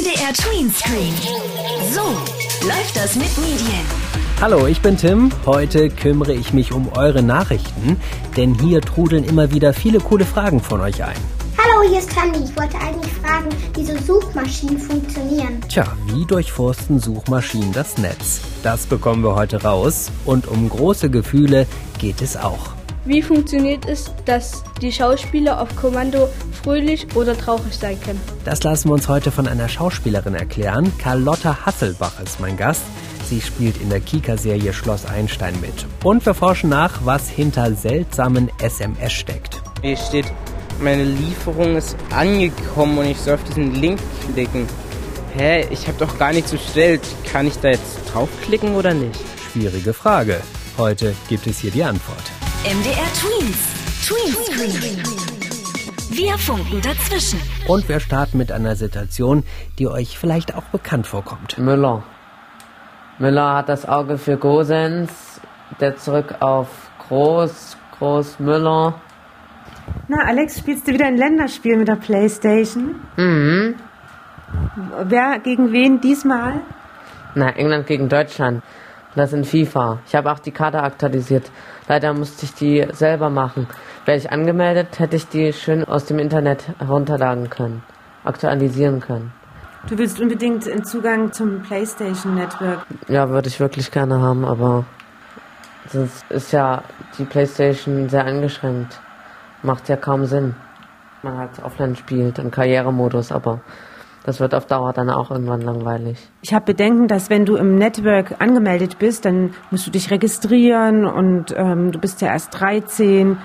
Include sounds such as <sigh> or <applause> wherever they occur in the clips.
MDR Tweenscreen. So läuft das mit Medien. Hallo, ich bin Tim. Heute kümmere ich mich um eure Nachrichten, denn hier trudeln immer wieder viele coole Fragen von euch ein. Hallo, hier ist Tandy. Ich wollte eigentlich fragen, wie so Suchmaschinen funktionieren. Tja, wie durchforsten Suchmaschinen das Netz? Das bekommen wir heute raus und um große Gefühle geht es auch. Wie funktioniert es, dass die Schauspieler auf Kommando fröhlich oder traurig sein können? Das lassen wir uns heute von einer Schauspielerin erklären. Carlotta Hasselbach ist mein Gast. Sie spielt in der Kika-Serie Schloss Einstein mit. Und wir forschen nach, was hinter seltsamen SMS steckt. Hier steht, meine Lieferung ist angekommen und ich soll auf diesen Link klicken. Hä, ich habe doch gar nichts bestellt. Kann ich da jetzt draufklicken oder nicht? Schwierige Frage. Heute gibt es hier die Antwort. MDR Tweens. Tweenscreen. Wir funken dazwischen. Und wir starten mit einer Situation, die euch vielleicht auch bekannt vorkommt. Müller. Müller hat das Auge für Gosens, der zurück auf Groß, Groß Müller. Na, Alex, spielst du wieder ein Länderspiel mit der Playstation? Mhm. Wer gegen wen diesmal? Na, England gegen Deutschland. Das in FIFA. Ich habe auch die Karte aktualisiert. Leider musste ich die selber machen. Wäre ich angemeldet, hätte ich die schön aus dem Internet herunterladen können, aktualisieren können. Du willst unbedingt einen Zugang zum PlayStation Network. Ja, würde ich wirklich gerne haben, aber sonst ist ja die PlayStation sehr eingeschränkt. Macht ja kaum Sinn. Man halt offline spielt im Karrieremodus, aber das wird auf Dauer dann auch irgendwann langweilig. Ich habe Bedenken, dass wenn du im Network angemeldet bist, dann musst du dich registrieren und ähm, du bist ja erst 13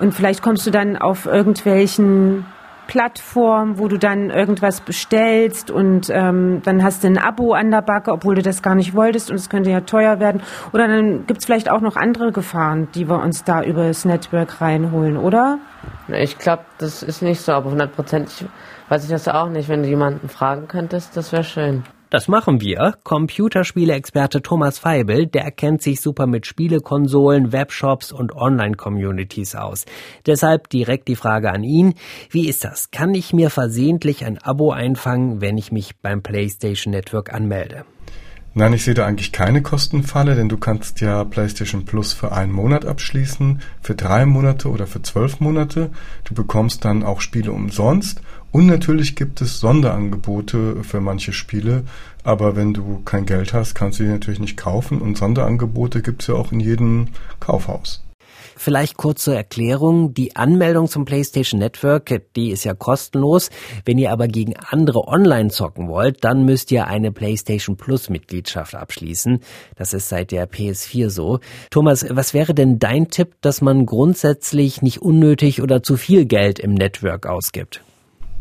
und vielleicht kommst du dann auf irgendwelchen Plattformen, wo du dann irgendwas bestellst und ähm, dann hast du ein Abo an der Backe, obwohl du das gar nicht wolltest und es könnte ja teuer werden. Oder dann gibt es vielleicht auch noch andere Gefahren, die wir uns da über das Network reinholen, oder? Ich glaube, das ist nicht so, aber hundertprozentig weiß ich das auch nicht. Wenn du jemanden fragen könntest, das wäre schön. Das machen wir. Computerspiele-Experte Thomas Feibel, der kennt sich super mit Spielekonsolen, Webshops und Online-Communities aus. Deshalb direkt die Frage an ihn. Wie ist das? Kann ich mir versehentlich ein Abo einfangen, wenn ich mich beim PlayStation Network anmelde? Nein, ich sehe da eigentlich keine Kostenfalle, denn du kannst ja PlayStation Plus für einen Monat abschließen, für drei Monate oder für zwölf Monate. Du bekommst dann auch Spiele umsonst und natürlich gibt es Sonderangebote für manche Spiele, aber wenn du kein Geld hast, kannst du die natürlich nicht kaufen und Sonderangebote gibt es ja auch in jedem Kaufhaus. Vielleicht kurze Erklärung. Die Anmeldung zum PlayStation Network, die ist ja kostenlos. Wenn ihr aber gegen andere online zocken wollt, dann müsst ihr eine PlayStation Plus Mitgliedschaft abschließen. Das ist seit der PS4 so. Thomas, was wäre denn dein Tipp, dass man grundsätzlich nicht unnötig oder zu viel Geld im Network ausgibt?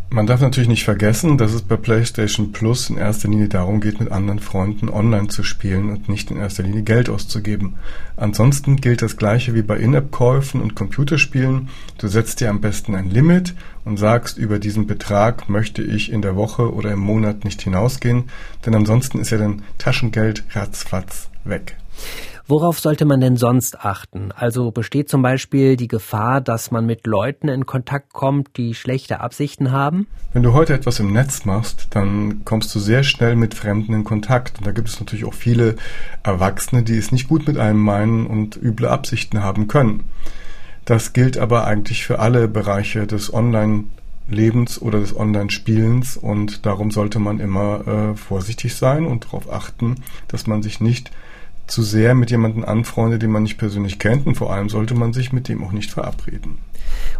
Man darf natürlich nicht vergessen, dass es bei PlayStation Plus in erster Linie darum geht, mit anderen Freunden online zu spielen und nicht in erster Linie Geld auszugeben. Ansonsten gilt das gleiche wie bei In-App-Käufen und Computerspielen. Du setzt dir am besten ein Limit und sagst, über diesen Betrag möchte ich in der Woche oder im Monat nicht hinausgehen, denn ansonsten ist ja dein Taschengeld ratzfatz weg. Worauf sollte man denn sonst achten? Also besteht zum Beispiel die Gefahr, dass man mit Leuten in Kontakt kommt, die schlechte Absichten haben? Wenn du heute etwas im Netz machst, dann kommst du sehr schnell mit Fremden in Kontakt. Und da gibt es natürlich auch viele Erwachsene, die es nicht gut mit einem meinen und üble Absichten haben können. Das gilt aber eigentlich für alle Bereiche des Online- Lebens oder des Online-Spielens und darum sollte man immer äh, vorsichtig sein und darauf achten, dass man sich nicht zu sehr mit jemandem anfreundet, den man nicht persönlich kennt und vor allem sollte man sich mit dem auch nicht verabreden.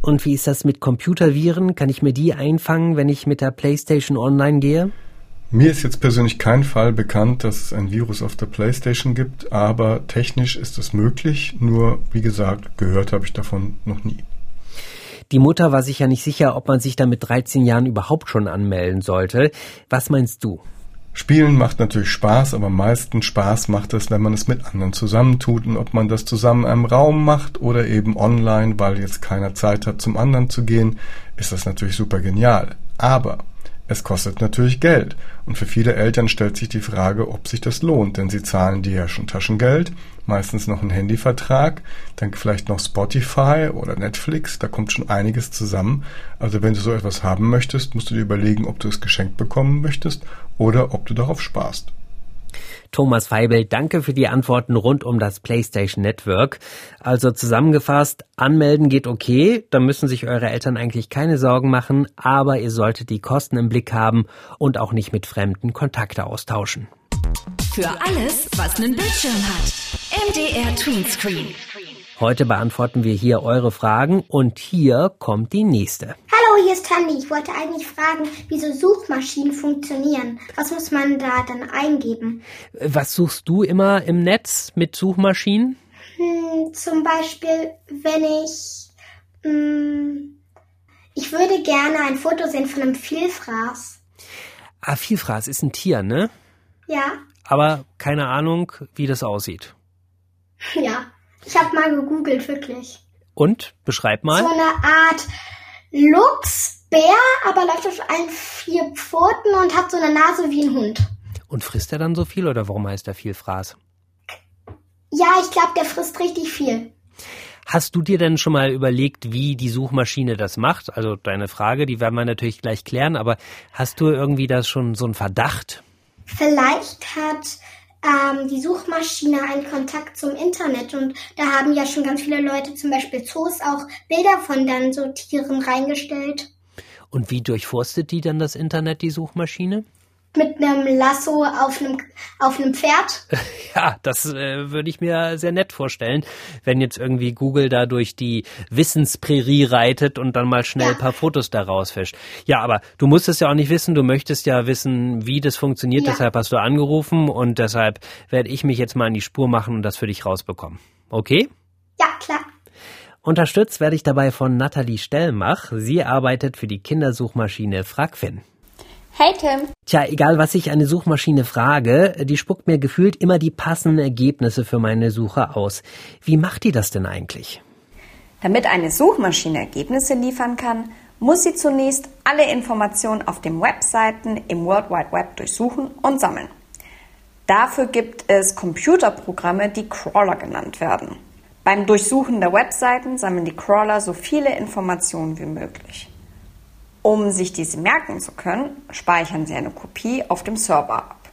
Und wie ist das mit Computerviren? Kann ich mir die einfangen, wenn ich mit der PlayStation online gehe? Mir ist jetzt persönlich kein Fall bekannt, dass es ein Virus auf der PlayStation gibt, aber technisch ist es möglich. Nur, wie gesagt, gehört habe ich davon noch nie. Die Mutter war sich ja nicht sicher, ob man sich da mit 13 Jahren überhaupt schon anmelden sollte. Was meinst du? Spielen macht natürlich Spaß, aber am meisten Spaß macht es, wenn man es mit anderen zusammentut und ob man das zusammen in einem Raum macht oder eben online, weil jetzt keiner Zeit hat, zum anderen zu gehen, ist das natürlich super genial. Aber Es kostet natürlich Geld. Und für viele Eltern stellt sich die Frage, ob sich das lohnt, denn sie zahlen dir ja schon Taschengeld, meistens noch einen Handyvertrag, dann vielleicht noch Spotify oder Netflix, da kommt schon einiges zusammen. Also wenn du so etwas haben möchtest, musst du dir überlegen, ob du es geschenkt bekommen möchtest oder ob du darauf sparst. Thomas Feibel, danke für die Antworten rund um das PlayStation Network. Also zusammengefasst, anmelden geht okay, da müssen sich eure Eltern eigentlich keine Sorgen machen, aber ihr solltet die Kosten im Blick haben und auch nicht mit Fremden Kontakte austauschen. Für alles, was einen Bildschirm hat. MDR Tweenscreen. Heute beantworten wir hier eure Fragen und hier kommt die nächste. Hallo, hier ist Tandy. Ich wollte eigentlich fragen, wieso Suchmaschinen funktionieren. Was muss man da dann eingeben? Was suchst du immer im Netz mit Suchmaschinen? Hm, zum Beispiel, wenn ich... Hm, ich würde gerne ein Foto sehen von einem Vielfraß. Ah, Vielfraß ist ein Tier, ne? Ja, Aber keine Ahnung, wie das aussieht. Ja. Ich habe mal gegoogelt, wirklich. Und? Beschreib mal. So eine Art Luchsbär, aber läuft auf allen vier Pfoten und hat so eine Nase wie ein Hund. Und frisst er dann so viel oder warum heißt er Vielfraß? Ja, ich glaube, der frisst richtig viel. Hast du dir denn schon mal überlegt, wie die Suchmaschine das macht? Also deine Frage, die werden wir natürlich gleich klären, aber hast du irgendwie das schon so einen Verdacht? Vielleicht hat ähm, die Suchmaschine einen Kontakt zum Internet und da haben ja schon ganz viele Leute, zum Beispiel Zoos, auch Bilder von dann so Tieren reingestellt. Und wie durchforstet die dann das Internet, die Suchmaschine? Mit einem Lasso auf einem, auf einem Pferd. <laughs> Ja, das äh, würde ich mir sehr nett vorstellen, wenn jetzt irgendwie Google da durch die Wissensprärie reitet und dann mal schnell Ja. ein paar Fotos da rausfischt. Ja, aber du musst es ja auch nicht wissen, du möchtest ja wissen, wie das funktioniert, Ja. deshalb hast du angerufen und deshalb werde ich mich jetzt mal an die Spur machen und das für dich rausbekommen. Okay? Ja, klar. Unterstützt werde ich dabei von Nathalie Stellmach. Sie arbeitet für die Kindersuchmaschine Fragfin. Hey Tim, Tja, egal was ich eine Suchmaschine frage, die spuckt mir gefühlt immer die passenden Ergebnisse für meine Suche aus. Wie macht die das denn eigentlich? damit eine Suchmaschine Ergebnisse liefern kann, muss sie zunächst alle Informationen auf den Webseiten im World Wide Web durchsuchen und sammeln. Dafür gibt es Computerprogramme, die Crawler genannt werden. Beim Durchsuchen der Webseiten sammeln die Crawler so viele Informationen wie möglich. Um sich diese merken zu können, speichern sie eine Kopie auf dem Server ab.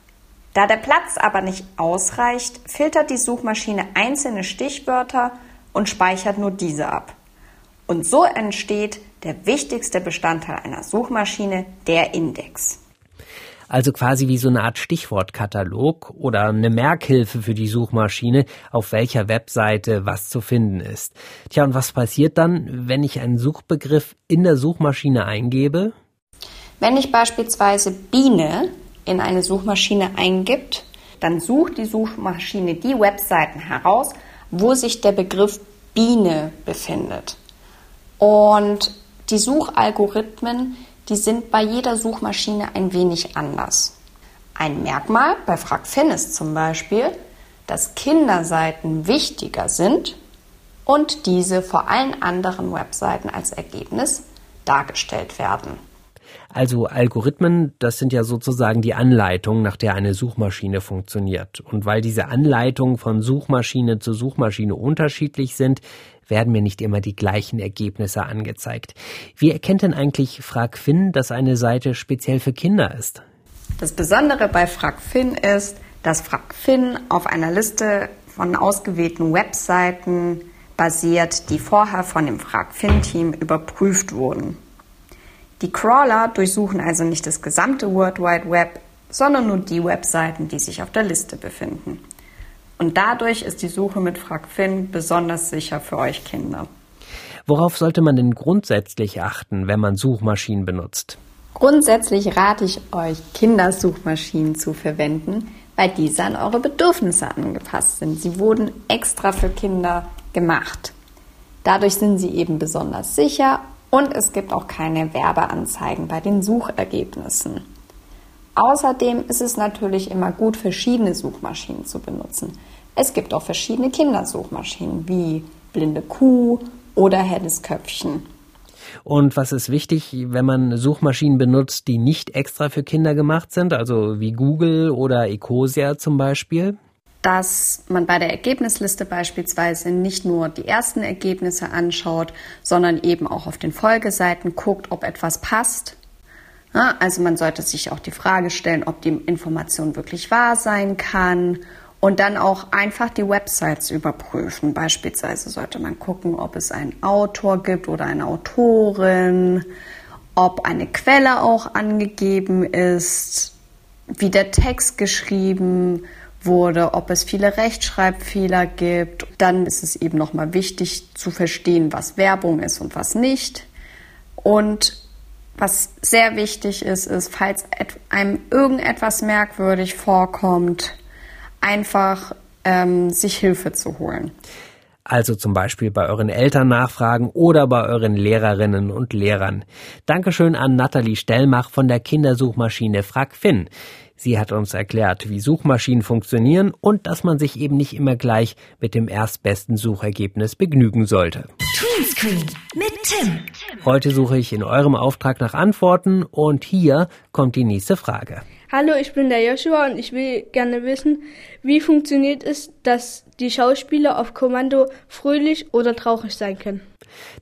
Da der Platz aber nicht ausreicht, filtert die Suchmaschine einzelne Stichwörter und speichert nur diese ab. Und so entsteht der wichtigste Bestandteil einer Suchmaschine, der Index. Also quasi wie so eine Art Stichwortkatalog oder eine Merkhilfe für die Suchmaschine, auf welcher Webseite was zu finden ist. Tja, und was passiert dann, wenn ich einen Suchbegriff in der Suchmaschine eingebe? Wenn ich beispielsweise Biene in eine Suchmaschine eingibt, dann sucht die Suchmaschine die Webseiten heraus, wo sich der Begriff Biene befindet. Und die Suchalgorithmen, die sind bei jeder Suchmaschine ein wenig anders. Ein Merkmal bei FragFin ist zum Beispiel, dass Kinderseiten wichtiger sind und diese vor allen anderen Webseiten als Ergebnis dargestellt werden. Also Algorithmen, das sind ja sozusagen die Anleitung, nach der eine Suchmaschine funktioniert. Und weil diese Anleitungen von Suchmaschine zu Suchmaschine unterschiedlich sind, werden mir nicht immer die gleichen Ergebnisse angezeigt. Wie erkennt denn eigentlich FragFin, dass eine Seite speziell für Kinder ist? Das Besondere bei FragFin ist, dass FragFin auf einer Liste von ausgewählten Webseiten basiert, die vorher von dem FragFin-Team überprüft wurden. Die Crawler durchsuchen also nicht das gesamte World Wide Web, sondern nur die Webseiten, die sich auf der Liste befinden. Und dadurch ist die Suche mit FragFin besonders sicher für euch Kinder. Worauf sollte man denn grundsätzlich achten, wenn man Suchmaschinen benutzt? Grundsätzlich rate ich euch, Kindersuchmaschinen zu verwenden, weil diese an eure Bedürfnisse angepasst sind. Sie wurden extra für Kinder gemacht. Dadurch sind sie eben besonders sicher und es gibt auch keine Werbeanzeigen bei den Suchergebnissen. Außerdem ist es natürlich immer gut, verschiedene Suchmaschinen zu benutzen. Es gibt auch verschiedene Kindersuchmaschinen wie Blinde Kuh oder Helles Köpfchen. Und was ist wichtig, wenn man Suchmaschinen benutzt, die nicht extra für Kinder gemacht sind, also wie Google oder Ecosia zum Beispiel? dass man bei der Ergebnisliste beispielsweise nicht nur die ersten Ergebnisse anschaut, sondern eben auch auf den Folgeseiten guckt, ob etwas passt. Also man sollte sich auch die Frage stellen, ob die Information wirklich wahr sein kann und dann auch einfach die Websites überprüfen. Beispielsweise sollte man gucken, ob es einen Autor gibt oder eine Autorin, ob eine Quelle auch angegeben ist, wie der Text geschrieben wurde, ob es viele Rechtschreibfehler gibt. Dann ist es eben nochmal wichtig zu verstehen, was Werbung ist und was nicht. Und was sehr wichtig ist, ist, falls einem irgendetwas merkwürdig vorkommt, einfach ähm, sich Hilfe zu holen. Also zum Beispiel bei euren Eltern nachfragen oder bei euren Lehrerinnen und Lehrern. Dankeschön an Nathalie Stellmach von der Kindersuchmaschine FragFin. Sie hat uns erklärt, wie Suchmaschinen funktionieren und dass man sich eben nicht immer gleich mit dem erstbesten Suchergebnis begnügen sollte. Tweenscreen mit Tim. Heute suche ich in eurem Auftrag nach Antworten und hier kommt die nächste Frage. Hallo, ich bin der Joshua und ich will gerne wissen, wie funktioniert es, dass die Schauspieler auf Kommando fröhlich oder traurig sein können?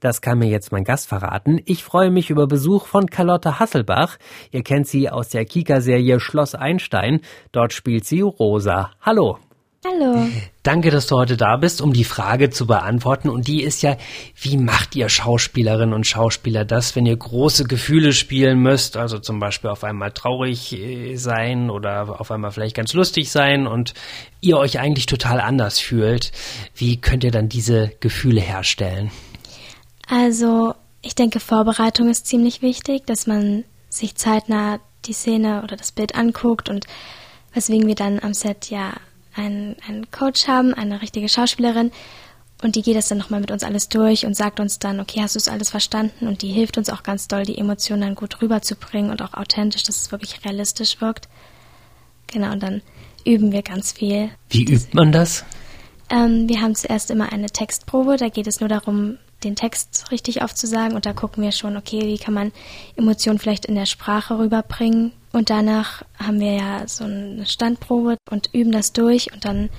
Das kann mir jetzt mein Gast verraten. Ich freue mich über Besuch von Carlotte Hasselbach. Ihr kennt sie aus der Kika-Serie Schloss Einstein. Dort spielt sie Rosa. Hallo. Hallo. Danke, dass du heute da bist, um die Frage zu beantworten. Und die ist ja, wie macht ihr Schauspielerinnen und Schauspieler das, wenn ihr große Gefühle spielen müsst? Also zum Beispiel auf einmal traurig äh, sein oder auf einmal vielleicht ganz lustig sein und ihr euch eigentlich total anders fühlt. Wie könnt ihr dann diese Gefühle herstellen? Also, ich denke, Vorbereitung ist ziemlich wichtig, dass man sich zeitnah die Szene oder das Bild anguckt und weswegen wir dann am Set ja einen, einen Coach haben, eine richtige Schauspielerin. Und die geht das dann nochmal mit uns alles durch und sagt uns dann, okay, hast du es alles verstanden? Und die hilft uns auch ganz doll, die Emotionen dann gut rüberzubringen und auch authentisch, dass es wirklich realistisch wirkt. Genau, und dann üben wir ganz viel. Wie übt man das? Ähm, wir haben zuerst immer eine Textprobe, da geht es nur darum, den Text richtig aufzusagen und da gucken wir schon, okay, wie kann man Emotionen vielleicht in der Sprache rüberbringen. Und danach haben wir ja so eine Standprobe und üben das durch und dann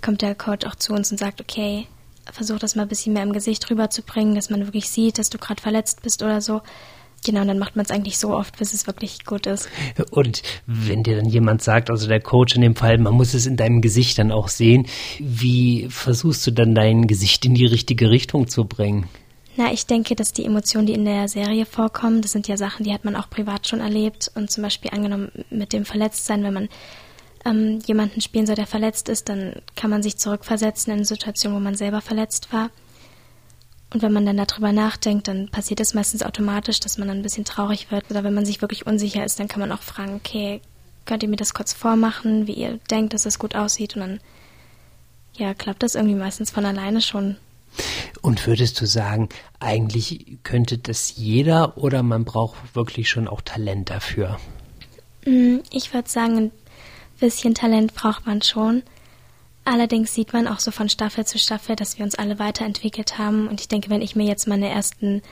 kommt der Coach auch zu uns und sagt, okay, versuch das mal ein bisschen mehr im Gesicht rüberzubringen, dass man wirklich sieht, dass du gerade verletzt bist oder so. Genau, und dann macht man es eigentlich so oft, bis es wirklich gut ist. Und wenn dir dann jemand sagt, also der Coach in dem Fall, man muss es in deinem Gesicht dann auch sehen, wie versuchst du dann dein Gesicht in die richtige Richtung zu bringen? Na, ich denke, dass die Emotionen, die in der Serie vorkommen, das sind ja Sachen, die hat man auch privat schon erlebt. Und zum Beispiel angenommen mit dem Verletztsein, wenn man ähm, jemanden spielen soll, der verletzt ist, dann kann man sich zurückversetzen in eine Situation, wo man selber verletzt war. Und wenn man dann darüber nachdenkt, dann passiert es meistens automatisch, dass man dann ein bisschen traurig wird. Oder wenn man sich wirklich unsicher ist, dann kann man auch fragen, okay, könnt ihr mir das kurz vormachen, wie ihr denkt, dass es gut aussieht? Und dann, ja, klappt das irgendwie meistens von alleine schon. Und würdest du sagen, eigentlich könnte das jeder oder man braucht wirklich schon auch Talent dafür? Mm, ich würde sagen, ein bisschen Talent braucht man schon. Allerdings sieht man auch so von Staffel zu Staffel, dass wir uns alle weiterentwickelt haben. Und ich denke, wenn ich mir jetzt meine ersten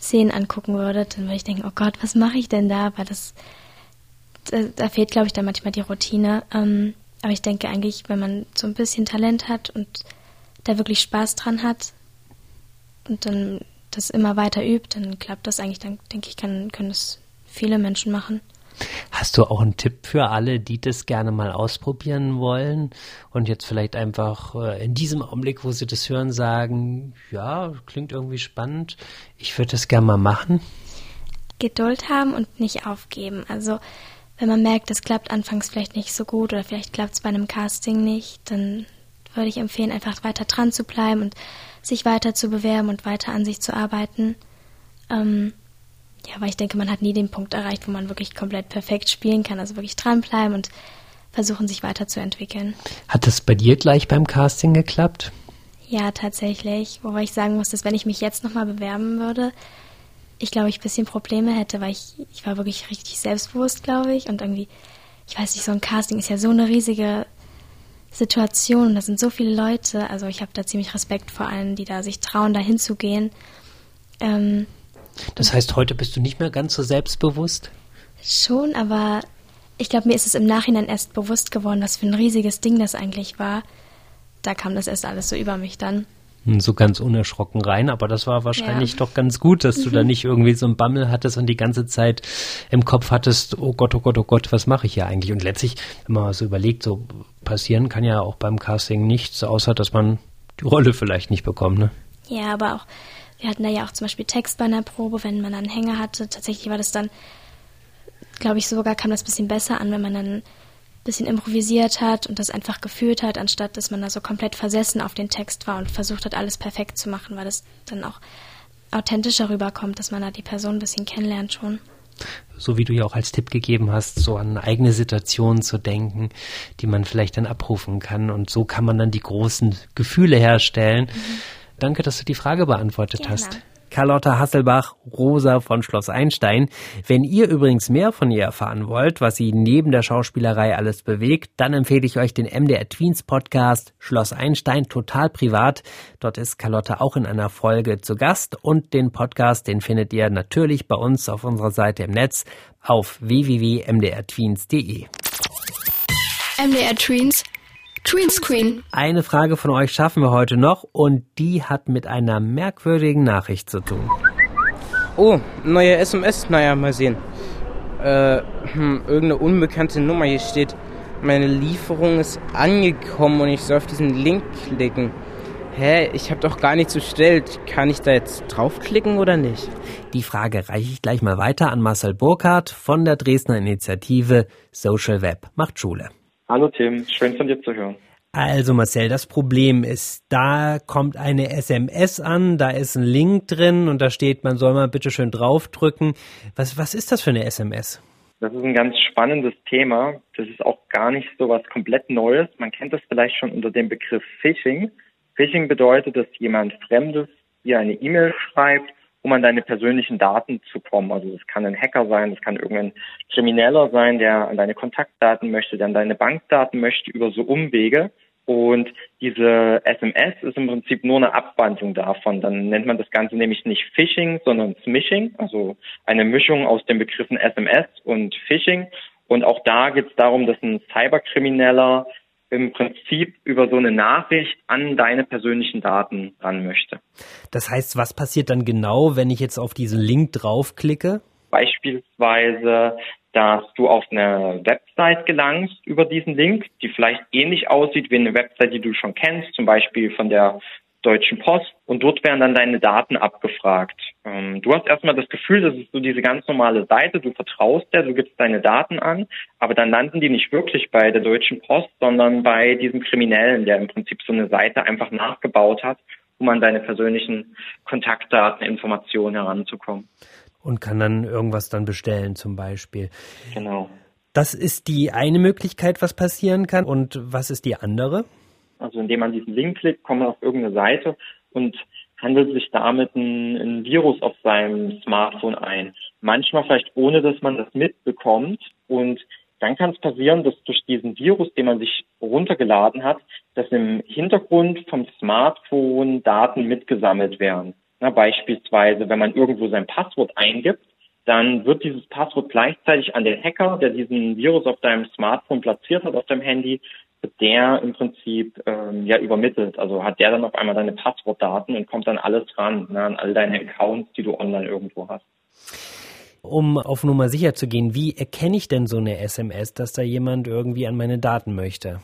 Szenen angucken würde, dann würde ich denken, oh Gott, was mache ich denn da? Weil das, da, da fehlt, glaube ich, dann manchmal die Routine. Ähm, aber ich denke eigentlich, wenn man so ein bisschen Talent hat und da wirklich Spaß dran hat und dann das immer weiter übt, dann klappt das eigentlich. Dann denke ich, kann, können das viele Menschen machen. Hast du auch einen Tipp für alle, die das gerne mal ausprobieren wollen und jetzt vielleicht einfach äh, in diesem Augenblick, wo sie das hören, sagen, ja, klingt irgendwie spannend, ich würde das gerne mal machen? Geduld haben und nicht aufgeben. Also wenn man merkt, es klappt anfangs vielleicht nicht so gut oder vielleicht klappt es bei einem Casting nicht, dann würde ich empfehlen, einfach weiter dran zu bleiben und sich weiter zu bewerben und weiter an sich zu arbeiten. Ähm, ja, weil ich denke, man hat nie den Punkt erreicht, wo man wirklich komplett perfekt spielen kann. Also wirklich dranbleiben und versuchen, sich weiterzuentwickeln. Hat das bei dir gleich beim Casting geklappt? Ja, tatsächlich. Wobei ich sagen muss, dass wenn ich mich jetzt nochmal bewerben würde, ich glaube, ich ein bisschen Probleme hätte, weil ich, ich war wirklich richtig selbstbewusst, glaube ich. Und irgendwie, ich weiß nicht, so ein Casting ist ja so eine riesige Situation. Und da sind so viele Leute. Also ich habe da ziemlich Respekt vor allen, die da sich trauen, da hinzugehen. Ähm, Das heißt, heute bist du nicht mehr ganz so selbstbewusst? Schon, aber ich glaube, mir ist es im Nachhinein erst bewusst geworden, was für ein riesiges Ding das eigentlich war. Da kam das erst alles so über mich dann. So ganz unerschrocken rein, aber das war wahrscheinlich ja. doch ganz gut, dass du da nicht irgendwie so ein Bammel hattest und die ganze Zeit im Kopf hattest, oh Gott, oh Gott, oh Gott, was mache ich hier eigentlich? Und letztlich, wenn man so überlegt, so passieren kann ja auch beim Casting nichts, außer dass man die Rolle vielleicht nicht bekommt, ne? Ja, aber auch, wir hatten da ja auch zum Beispiel Text bei einer Probe, wenn man einen Hänger hatte. Tatsächlich war das dann, glaube ich, sogar kam das ein bisschen besser an, wenn man dann bisschen improvisiert hat und das einfach gefühlt hat, anstatt dass man da so komplett versessen auf den Text war und versucht hat, alles perfekt zu machen, weil das dann auch authentischer rüberkommt, dass man da die Person ein bisschen kennenlernt schon. So wie du ja auch als Tipp gegeben hast, so an eigene Situationen zu denken, die man vielleicht dann abrufen kann. Und so kann man dann die großen Gefühle herstellen. Mhm. Danke, dass du die Frage beantwortet Gerne. hast. Carlotta Hasselbach, Rosa von Schloss Einstein. Wenn ihr übrigens mehr von ihr erfahren wollt, was sie neben der Schauspielerei alles bewegt, dann empfehle ich euch den MDR Tweens Podcast Schloss Einstein total privat. Dort ist Carlotta auch in einer Folge zu Gast und den Podcast, den findet ihr natürlich bei uns auf unserer Seite im Netz auf www.mdrtweens.de. MDR Tweens Greenscreen. Eine Frage von euch schaffen wir heute noch und die hat mit einer merkwürdigen Nachricht zu tun. Oh, neue SMS. Naja, mal sehen. Äh, hm, irgendeine unbekannte Nummer hier steht. Meine Lieferung ist angekommen und ich soll auf diesen Link klicken. Hä, ich habe doch gar nichts bestellt. Kann ich da jetzt draufklicken oder nicht? Die Frage reiche ich gleich mal weiter an Marcel Burkhardt von der Dresdner Initiative Social Web macht Schule. Hallo Tim, schön von dir zu hören. Also Marcel, das Problem ist, da kommt eine SMS an, da ist ein Link drin und da steht, man soll mal bitte schön draufdrücken. Was, was ist das für eine SMS? Das ist ein ganz spannendes Thema. Das ist auch gar nicht so was komplett Neues. Man kennt das vielleicht schon unter dem Begriff Phishing. Phishing bedeutet, dass jemand Fremdes dir eine E-Mail schreibt um an deine persönlichen Daten zu kommen. Also das kann ein Hacker sein, das kann irgendein Krimineller sein, der an deine Kontaktdaten möchte, der an deine Bankdaten möchte über so Umwege. Und diese SMS ist im Prinzip nur eine Abwandlung davon. Dann nennt man das Ganze nämlich nicht Phishing, sondern Smishing, also eine Mischung aus den Begriffen SMS und Phishing. Und auch da geht es darum, dass ein Cyberkrimineller im Prinzip über so eine Nachricht an deine persönlichen Daten ran möchte. Das heißt, was passiert dann genau, wenn ich jetzt auf diesen Link draufklicke? Beispielsweise, dass du auf eine Website gelangst über diesen Link, die vielleicht ähnlich aussieht wie eine Website, die du schon kennst, zum Beispiel von der Deutschen Post und dort werden dann deine Daten abgefragt. Ähm, du hast erstmal das Gefühl, das ist so diese ganz normale Seite, du vertraust der, du gibst deine Daten an, aber dann landen die nicht wirklich bei der Deutschen Post, sondern bei diesem Kriminellen, der im Prinzip so eine Seite einfach nachgebaut hat, um an deine persönlichen Kontaktdaten, Informationen heranzukommen. Und kann dann irgendwas dann bestellen zum Beispiel. Genau. Das ist die eine Möglichkeit, was passieren kann. Und was ist die andere? Also indem man diesen Link klickt, kommt man auf irgendeine Seite und handelt sich damit ein, ein Virus auf seinem Smartphone ein. Manchmal vielleicht ohne, dass man das mitbekommt. Und dann kann es passieren, dass durch diesen Virus, den man sich runtergeladen hat, dass im Hintergrund vom Smartphone Daten mitgesammelt werden. Na, beispielsweise, wenn man irgendwo sein Passwort eingibt, dann wird dieses Passwort gleichzeitig an den Hacker, der diesen Virus auf deinem Smartphone platziert hat, auf deinem Handy, der im Prinzip ähm, ja übermittelt. Also hat der dann auf einmal deine Passwortdaten und kommt dann alles ran, ne, an all deine Accounts, die du online irgendwo hast. Um auf Nummer sicher zu gehen, wie erkenne ich denn so eine SMS, dass da jemand irgendwie an meine Daten möchte?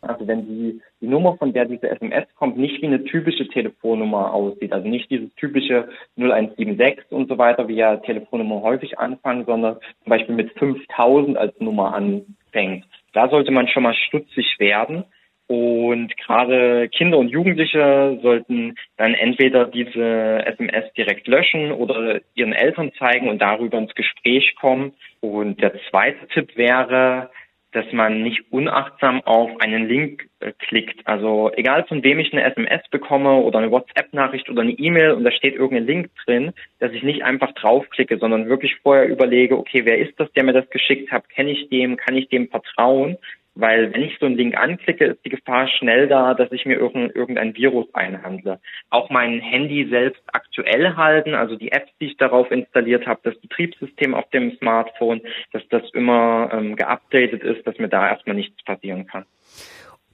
Also wenn die, die Nummer, von der diese SMS kommt, nicht wie eine typische Telefonnummer aussieht, also nicht dieses typische 0176 und so weiter, wie ja Telefonnummer häufig anfangen, sondern zum Beispiel mit 5000 als Nummer anfängt, da sollte man schon mal stutzig werden. Und gerade Kinder und Jugendliche sollten dann entweder diese SMS direkt löschen oder ihren Eltern zeigen und darüber ins Gespräch kommen. Und der zweite Tipp wäre, dass man nicht unachtsam auf einen Link äh, klickt. Also egal von wem ich eine SMS bekomme oder eine WhatsApp-Nachricht oder eine E-Mail und da steht irgendein Link drin, dass ich nicht einfach draufklicke, sondern wirklich vorher überlege, okay, wer ist das, der mir das geschickt hat? Kenne ich dem? Kann ich dem vertrauen? Weil wenn ich so einen Link anklicke, ist die Gefahr schnell da, dass ich mir irgendein Virus einhandle. Auch mein Handy selbst aktuell halten, also die Apps, die ich darauf installiert habe, das Betriebssystem auf dem Smartphone, dass das immer ähm, geupdatet ist, dass mir da erstmal nichts passieren kann.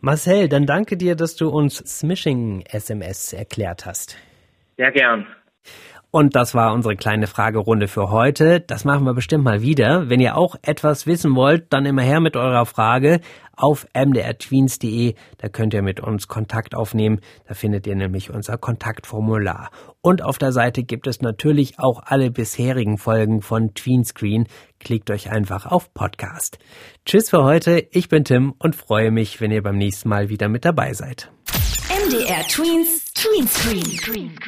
Marcel, dann danke dir, dass du uns Smishing SMS erklärt hast. Sehr gern. Und das war unsere kleine Fragerunde für heute. Das machen wir bestimmt mal wieder. Wenn ihr auch etwas wissen wollt, dann immer her mit eurer Frage auf mdrtweens.de. Da könnt ihr mit uns Kontakt aufnehmen. Da findet ihr nämlich unser Kontaktformular. Und auf der Seite gibt es natürlich auch alle bisherigen Folgen von Tweenscreen. Klickt euch einfach auf Podcast. Tschüss für heute. Ich bin Tim und freue mich, wenn ihr beim nächsten Mal wieder mit dabei seid. MDR Tweens, Tweenscreen.